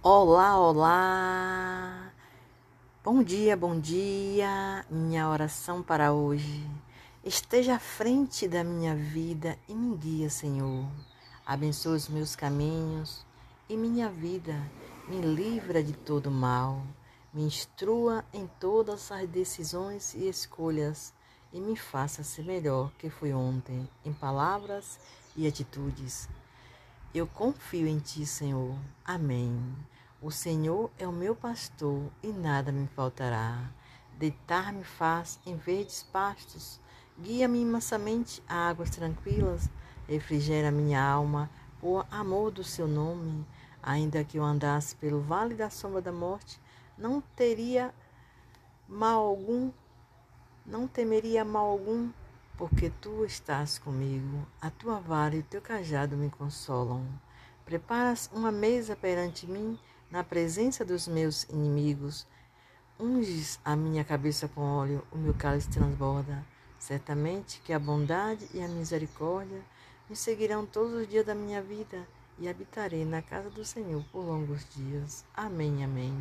Olá, olá! Bom dia, bom dia! Minha oração para hoje. Esteja à frente da minha vida e me guia, Senhor. Abençoe os meus caminhos e minha vida. Me livra de todo mal. Me instrua em todas as decisões e escolhas e me faça ser melhor que fui ontem, em palavras e atitudes. Eu confio em Ti, Senhor. Amém. O Senhor é o meu pastor e nada me faltará. Deitar-me faz em verdes pastos, guia-me mansamente a águas tranquilas, refrigera minha alma por amor do Seu nome. Ainda que eu andasse pelo vale da sombra da morte, não teria mal algum, não temeria mal algum, porque tu estás comigo, a tua vara e o teu cajado me consolam. Preparas uma mesa perante mim, na presença dos meus inimigos. Unges a minha cabeça com óleo, o meu cálice transborda. Certamente que a bondade e a misericórdia me seguirão todos os dias da minha vida e habitarei na casa do Senhor por longos dias. Amém, amém.